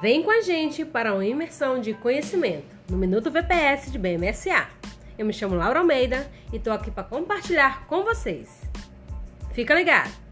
Vem com a gente para uma imersão de conhecimento no Minuto VPS de BMSA. Eu me chamo Laura Almeida e estou aqui para compartilhar com vocês. Fica ligado!